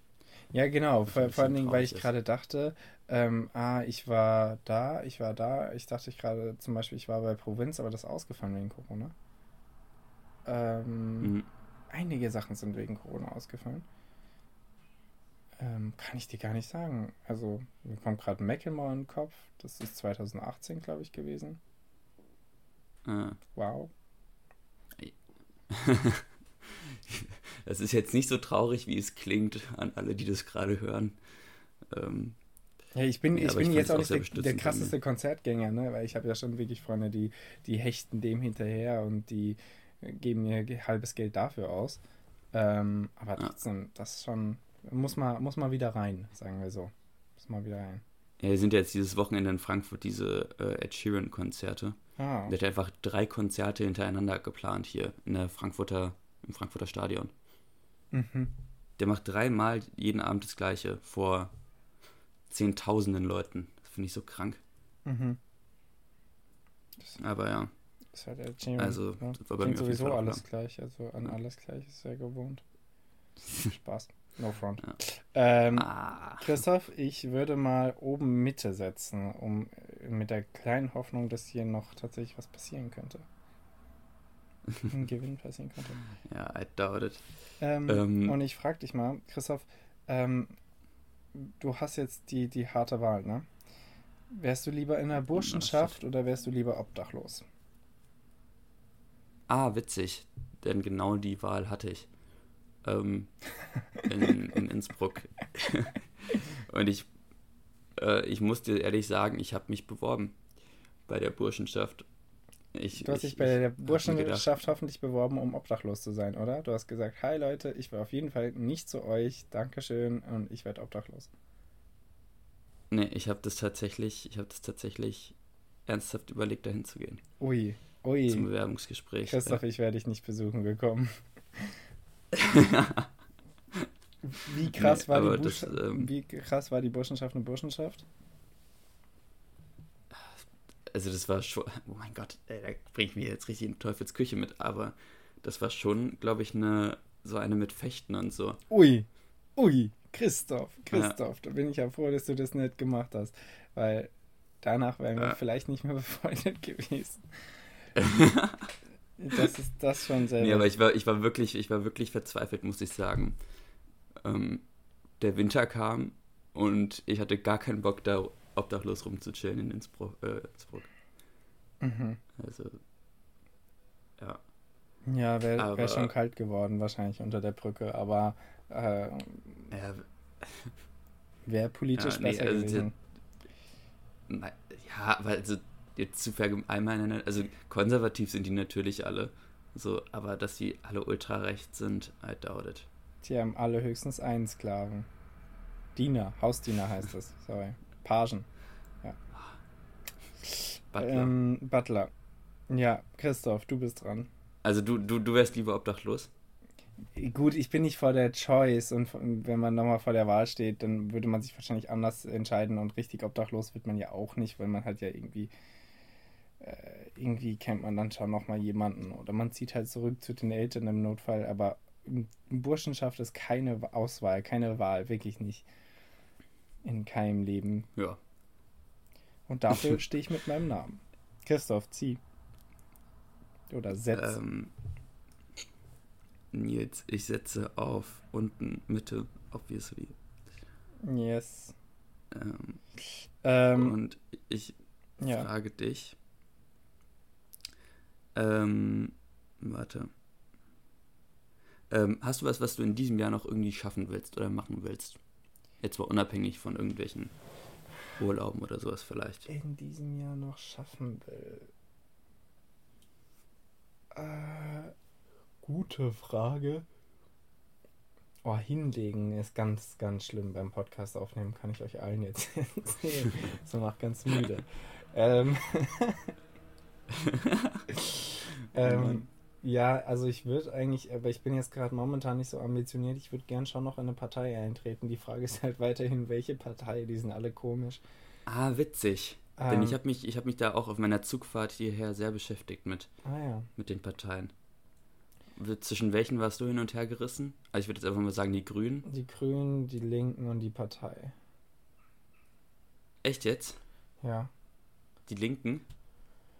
Ja, genau. Vor, vor allen Dingen, weil ich gerade dachte, ähm, ah, ich war da, ich war da. Ich dachte ich gerade zum Beispiel, ich war bei Provinz, aber das ist ausgefallen wegen Corona. Ähm, mhm. Einige Sachen sind wegen Corona ausgefallen. Ähm, kann ich dir gar nicht sagen. Also, mir kommt gerade Macklemore in den Kopf. Das ist 2018, glaube ich, gewesen. Ah. Wow das ist jetzt nicht so traurig, wie es klingt an alle, die das gerade hören. Ähm, ja, ich bin, ja, ich bin ich jetzt auch nicht der, der krasseste Konzertgänger, ne? weil ich habe ja schon wirklich Freunde, die, die hechten dem hinterher und die geben mir halbes Geld dafür aus. Ähm, aber trotzdem, ja. das schon, muss mal, muss mal wieder rein, sagen wir so. Muss mal wieder rein. Ja, wir sind jetzt dieses Wochenende in Frankfurt, diese äh, Ed Sheeran-Konzerte. Ah. Der hat einfach drei Konzerte hintereinander geplant hier in der Frankfurter, im Frankfurter Stadion. Mhm. Der macht dreimal jeden Abend das gleiche vor zehntausenden Leuten. Das finde ich so krank. Mhm. Aber ja. Das hat der Jim, also, ja. das war bei mir sowieso alles gleich. Also an alles gleich ist er gewohnt. Spaß. No front. Ja. Ähm, ah. Christoph, ich würde mal oben Mitte setzen, um mit der kleinen Hoffnung, dass hier noch tatsächlich was passieren könnte. Ein Gewinn passieren könnte. Ja, I doubt it. Ähm, ähm, und ich frage dich mal, Christoph, ähm, du hast jetzt die, die harte Wahl, ne? Wärst du lieber in der Burschenschaft oder wärst du lieber obdachlos? Ah, witzig, denn genau die Wahl hatte ich ähm, in, in, Innsbruck. Und ich, äh, ich muss dir ehrlich sagen, ich habe mich beworben bei der Burschenschaft. Ich, du hast dich bei der Burschenschaft hoffentlich beworben, um obdachlos zu sein, oder? Du hast gesagt, hi Leute, ich war auf jeden Fall nicht zu euch, Dankeschön und ich werde obdachlos. Nee, ich habe das tatsächlich, ich habe das tatsächlich ernsthaft überlegt, dahin zu gehen. Ui, ui. Zum Bewerbungsgespräch. Christoph, ja. ich werde dich nicht besuchen gekommen. wie krass nee, war die das, ähm, wie krass war die Burschenschaft und Burschenschaft? Also das war schon, oh mein Gott, ey, da bringt mir jetzt richtig in Teufelsküche mit, aber das war schon, glaube ich, eine so eine mit Fechten und so. Ui, ui, Christoph, Christoph, ja. da bin ich ja froh, dass du das nicht gemacht hast, weil danach wären wir ja. vielleicht nicht mehr befreundet gewesen. Das ist das schon selber. Nee, aber ich war, ich war wirklich, ich war wirklich verzweifelt, muss ich sagen. Ähm, der Winter kam und ich hatte gar keinen Bock, da obdachlos rumzuchillen in Innsbruck. Äh, Innsbruck. Mhm. Also, ja. Ja, wäre wär schon kalt geworden wahrscheinlich unter der Brücke, aber äh, ja, wäre politisch ja, nee, besser also gewesen. Der, ja, weil also jetzt zu verallgemeinern, also konservativ sind die natürlich alle, so, aber dass die alle ultra rechts sind, I doubt it. Die haben alle höchstens einen Sklaven. Diener, Hausdiener heißt das, sorry. Pagen. Ja. Butler. Ähm, Butler. Ja, Christoph, du bist dran. Also du, du, du wärst lieber obdachlos? Gut, ich bin nicht vor der Choice und wenn man nochmal vor der Wahl steht, dann würde man sich wahrscheinlich anders entscheiden und richtig obdachlos wird man ja auch nicht, weil man halt ja irgendwie äh, irgendwie kennt man dann schon nochmal jemanden oder man zieht halt zurück zu den Eltern im Notfall, aber Burschenschaft ist keine Auswahl, keine Wahl, wirklich nicht. In keinem Leben. Ja. Und dafür stehe ich mit meinem Namen. Christoph, zieh. Oder setz. Ähm, Nils, ich setze auf unten Mitte, obviously. Yes. Ähm, ähm, und ich ja. frage dich, ähm, warte. Ähm, hast du was, was du in diesem Jahr noch irgendwie schaffen willst oder machen willst? Jetzt mal unabhängig von irgendwelchen Urlauben oder sowas vielleicht. In diesem Jahr noch schaffen will. Äh, gute Frage. Oh, hinlegen ist ganz, ganz schlimm beim Podcast aufnehmen, kann ich euch allen jetzt erzählen. so macht ganz müde. ähm. ähm, ja, also ich würde eigentlich, aber ich bin jetzt gerade momentan nicht so ambitioniert. Ich würde gern schon noch in eine Partei eintreten. Die Frage ist halt weiterhin, welche Partei? Die sind alle komisch. Ah, witzig. Ähm, Denn ich habe mich, hab mich da auch auf meiner Zugfahrt hierher sehr beschäftigt mit, ah, ja. mit den Parteien. Zwischen welchen warst du hin und her gerissen? Also ich würde jetzt einfach mal sagen, die Grünen. Die Grünen, die Linken und die Partei. Echt jetzt? Ja. Die Linken?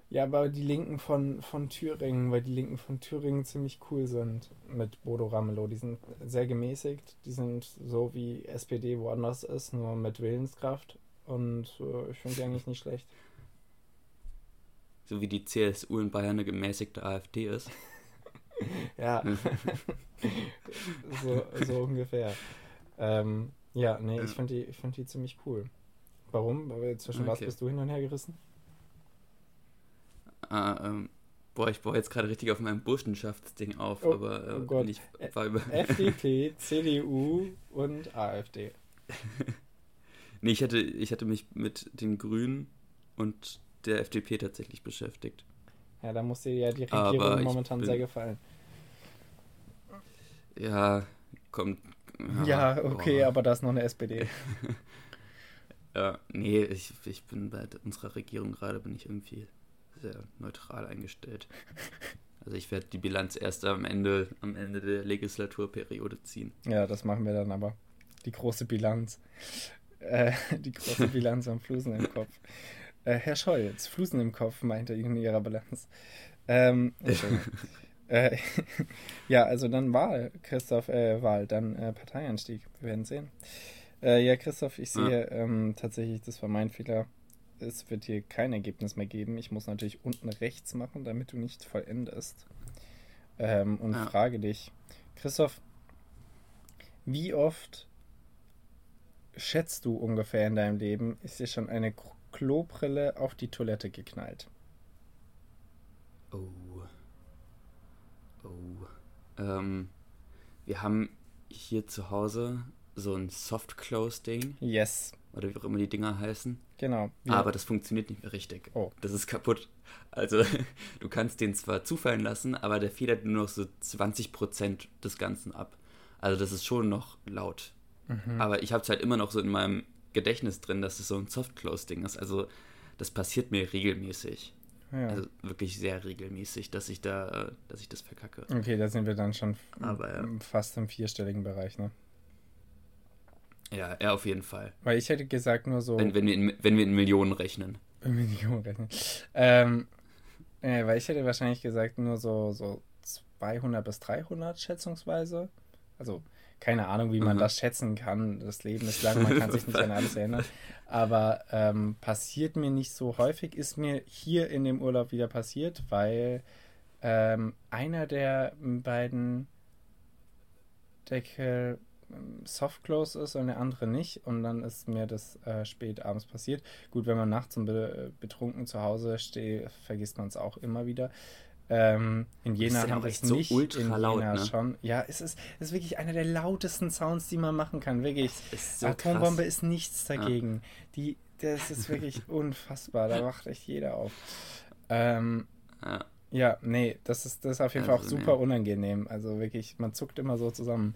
Ja, aber die Linken von, von Thüringen, weil die Linken von Thüringen ziemlich cool sind mit Bodo Ramelow. Die sind sehr gemäßigt, die sind so wie SPD woanders ist, nur mit Willenskraft. Und äh, ich finde die eigentlich nicht schlecht. So wie die CSU in Bayern eine gemäßigte AfD ist. ja. so, so ungefähr. Ähm, ja, nee, ich fand die, ich fand die ziemlich cool. Warum? Zwischen okay. was bist du hin und her gerissen? Ah, ähm, boah, ich baue jetzt gerade richtig auf meinem Burschenschaftsding auf, oh, aber äh, oh Gott. ich war über FDP, CDU und AfD. nee, ich hatte, ich hatte mich mit den Grünen und der FDP tatsächlich beschäftigt. Ja, da muss dir ja die Regierung momentan bin, sehr gefallen. Ja, kommt. Ja, ja okay, boah. aber da ist noch eine SPD. ja, nee, ich, ich bin bei unserer Regierung gerade, bin ich irgendwie sehr neutral eingestellt. Also ich werde die Bilanz erst am Ende, am Ende der Legislaturperiode ziehen. Ja, das machen wir dann aber. Die große Bilanz. Äh, die große Bilanz am Flusen im Kopf. Äh, Herr Scholz, Flusen im Kopf, meinte in ihrer Bilanz. Ähm, äh, ja, also dann Wahl, Christoph, äh, Wahl, dann äh, Parteieinstieg. Wir werden sehen. Äh, ja, Christoph, ich sehe ähm, tatsächlich, das war mein Fehler es wird hier kein Ergebnis mehr geben. Ich muss natürlich unten rechts machen, damit du nicht vollendest. Ähm, und ja. frage dich, Christoph, wie oft schätzt du ungefähr in deinem Leben, ist dir schon eine Klobrille auf die Toilette geknallt? Oh. Oh. Ähm, wir haben hier zu Hause so ein Soft-Close-Ding. Yes. Oder wie auch immer die Dinger heißen. Genau. Ja. Aber das funktioniert nicht mehr richtig. Oh. Das ist kaputt. Also, du kannst den zwar zufallen lassen, aber der federt nur noch so 20% des Ganzen ab. Also, das ist schon noch laut. Mhm. Aber ich habe es halt immer noch so in meinem Gedächtnis drin, dass es so ein Soft-Close-Ding ist. Also, das passiert mir regelmäßig. Ja. Also wirklich sehr regelmäßig, dass ich da, dass ich das verkacke. Okay, da sind wir dann schon Aber, ja. fast im vierstelligen Bereich, ne? Ja, er auf jeden Fall. Weil ich hätte gesagt nur so. Wenn, wenn, wir, in, wenn wir in Millionen rechnen. In Millionen rechnen. Ähm, äh, weil ich hätte wahrscheinlich gesagt nur so, so 200 bis 300 schätzungsweise. Also keine Ahnung, wie man mhm. das schätzen kann. Das Leben ist lang, man kann sich nicht an alles erinnern. Aber ähm, passiert mir nicht so häufig, ist mir hier in dem Urlaub wieder passiert, weil ähm, einer der beiden Deckel Soft Close ist und der andere nicht. Und dann ist mir das äh, spät abends passiert. Gut, wenn man nachts und be betrunken zu Hause steht, vergisst man es auch immer wieder. Ähm, in Jena haben wir es so nicht, ultra in laut, Jena ne? schon. Ja, es ist, es ist wirklich einer der lautesten Sounds, die man machen kann. Wirklich. So Atombombe krass. ist nichts dagegen. Ja. Die, das ist wirklich unfassbar. Da wacht echt jeder auf. Ähm, ja. ja. nee, das ist, das ist auf jeden also, Fall auch super nee. unangenehm. Also wirklich, man zuckt immer so zusammen.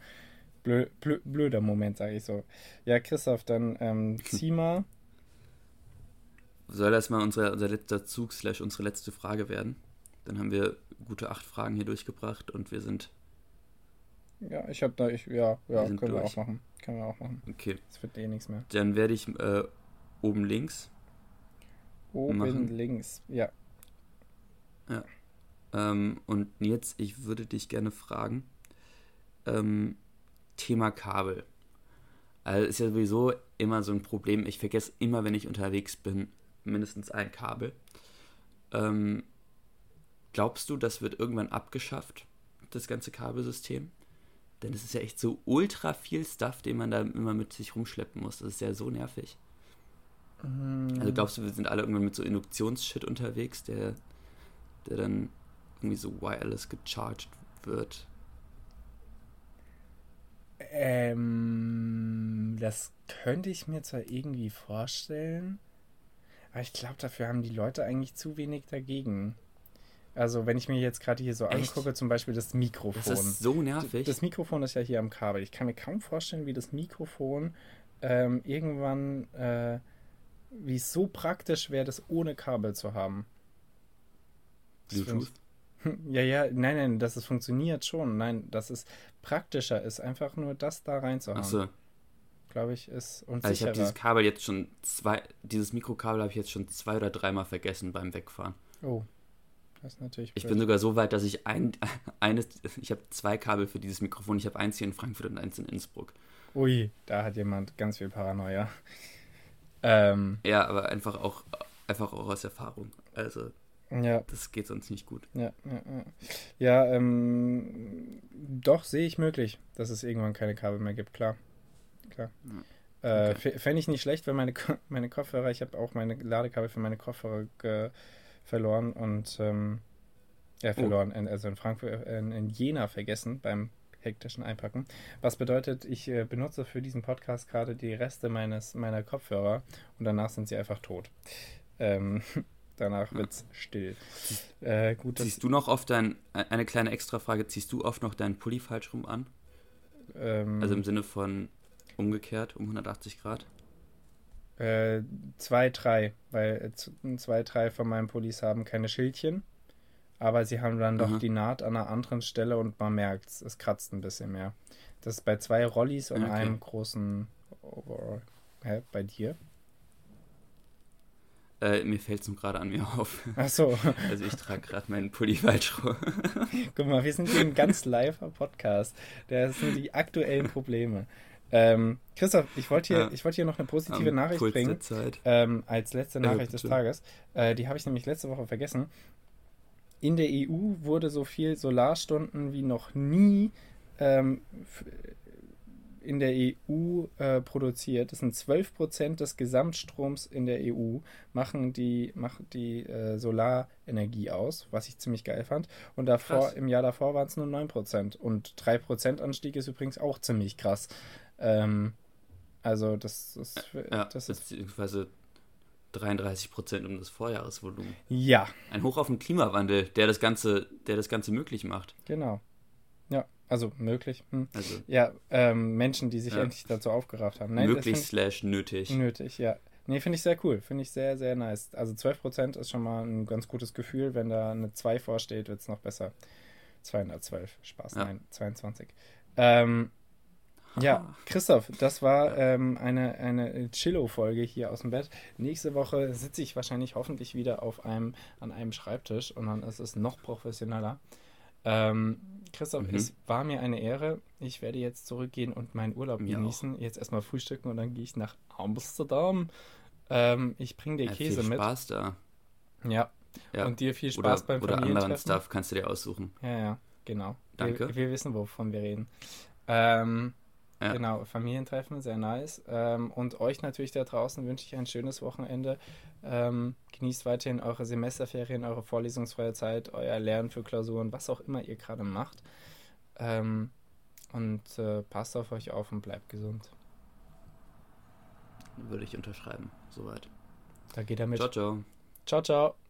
Blö, blö, blöder Moment, sage ich so. Ja, Christoph, dann ähm, zieh mal. Soll das mal unser, unser letzter Zug slash unsere letzte Frage werden? Dann haben wir gute acht Fragen hier durchgebracht und wir sind. Ja, ich habe da, ich, ja, ja, wir können wir auch machen. Können wir auch machen. Okay. Es wird eh nichts mehr. Dann werde ich äh, oben links. Oben machen. links, ja. Ja. Ähm, und jetzt, ich würde dich gerne fragen, ähm, Thema Kabel. Also ist ja sowieso immer so ein Problem. Ich vergesse immer, wenn ich unterwegs bin, mindestens ein Kabel. Ähm, glaubst du, das wird irgendwann abgeschafft, das ganze Kabelsystem? Denn es ist ja echt so ultra viel Stuff, den man da immer mit sich rumschleppen muss. Das ist ja so nervig. Mm. Also glaubst du, wir sind alle irgendwann mit so Induktionsshit unterwegs, der, der dann irgendwie so wireless gecharged wird? Ähm, das könnte ich mir zwar irgendwie vorstellen, aber ich glaube, dafür haben die Leute eigentlich zu wenig dagegen. Also, wenn ich mir jetzt gerade hier so Echt? angucke, zum Beispiel das Mikrofon. Das ist so nervig. Das Mikrofon ist ja hier am Kabel. Ich kann mir kaum vorstellen, wie das Mikrofon ähm, irgendwann, äh, wie es so praktisch wäre, das ohne Kabel zu haben. Bluetooth? Ja, ja, nein, nein, dass es funktioniert schon. Nein, dass es praktischer ist, einfach nur das da reinzuhauen. Ach so. Glaube ich, ist und Also ich habe dieses Kabel jetzt schon zwei, dieses Mikrokabel habe ich jetzt schon zwei oder dreimal vergessen beim Wegfahren. Oh, das ist natürlich. Ich blöd. bin sogar so weit, dass ich ein, eines, ich habe zwei Kabel für dieses Mikrofon. Ich habe eins hier in Frankfurt und eins in Innsbruck. Ui, da hat jemand ganz viel Paranoia. Ähm, ja, aber einfach auch, einfach auch aus Erfahrung. Also Ja. Das geht sonst nicht gut. Ja, ja, ja. ja ähm, doch, sehe ich möglich, dass es irgendwann keine Kabel mehr gibt, klar. Klar. Ja. Äh, Fände ich nicht schlecht, wenn meine, meine Kopfhörer, ich habe auch meine Ladekabel für meine Kopfhörer verloren und ähm, ja, oh. verloren, oh. also in Frankfurt, in, in Jena vergessen beim hektischen Einpacken. Was bedeutet, ich äh, benutze für diesen Podcast gerade die Reste meines meiner Kopfhörer und danach sind sie einfach tot. Ähm, danach wird's still. Äh, gut, ziehst du noch oft dein, äh, eine kleine Extrafrage, ziehst du oft noch deinen Pulli falsch rum an? Ähm, also im Sinne von umgekehrt um 180 Grad? Äh, zwei, drei, weil äh, zwei, drei von meinen Pullis haben keine Schildchen, aber sie haben dann doch die Naht an einer anderen Stelle und man merkt es, es kratzt ein bisschen mehr. Das ist bei zwei Rollis und okay. einem großen Overall. Hä, bei dir? Äh, mir fällt es nur gerade an mir auf. Ach so. Also ich trage gerade meinen Pulli falsch rum. Guck mal, wir sind hier ein ganz liver Podcast. Das sind die aktuellen Probleme. Ähm, Christoph, ich wollte hier, ja. wollt hier noch eine positive Am Nachricht Puls bringen. Ähm, als letzte Nachricht des Tages. Äh, die habe ich nämlich letzte Woche vergessen. In der EU wurde so viel Solarstunden wie noch nie ähm, in der EU äh, produziert. Das sind 12 Prozent des Gesamtstroms in der EU, machen die, macht die äh, Solarenergie aus, was ich ziemlich geil fand. Und davor, krass. im Jahr davor waren es nur 9 Prozent. Und 3 Prozent Anstieg ist übrigens auch ziemlich krass. Ähm, also das, das, ja, das ist beziehungsweise 33 Prozent um das Vorjahresvolumen. Ja. Ein Hoch auf den Klimawandel, der das Ganze, der das Ganze möglich macht. Genau. Also möglich. Hm. Also, ja, ähm, Menschen, die sich ja. endlich dazu aufgerafft haben. Nein, möglich slash nötig. Nötig, ja. Nee, finde ich sehr cool. Finde ich sehr, sehr nice. Also 12% ist schon mal ein ganz gutes Gefühl. Wenn da eine 2 vorsteht, wird es noch besser. 212. Spaß, ja. nein, 22. Ähm, ja, Christoph, das war ähm, eine, eine Chillo-Folge hier aus dem Bett. Nächste Woche sitze ich wahrscheinlich hoffentlich wieder auf einem, an einem Schreibtisch und dann ist es noch professioneller. Ähm, Christoph, mhm. es war mir eine Ehre. Ich werde jetzt zurückgehen und meinen Urlaub mir genießen. Auch. Jetzt erstmal frühstücken und dann gehe ich nach Amsterdam. Ähm, ich bringe dir ja, Käse viel mit. Spaß da. Ja. ja. Und dir viel Spaß oder, beim Oder anderen Stuff kannst du dir aussuchen. Ja, ja, genau. Danke. Wir, wir wissen, wovon wir reden. Ähm, ja. Genau, Familientreffen, sehr nice. Ähm, und euch natürlich da draußen wünsche ich ein schönes Wochenende. Ähm, genießt weiterhin eure Semesterferien, eure vorlesungsfreie Zeit, euer Lernen für Klausuren, was auch immer ihr gerade macht. Ähm, und äh, passt auf euch auf und bleibt gesund. Würde ich unterschreiben, soweit. Da geht er mit. Ciao, ciao. Ciao, ciao.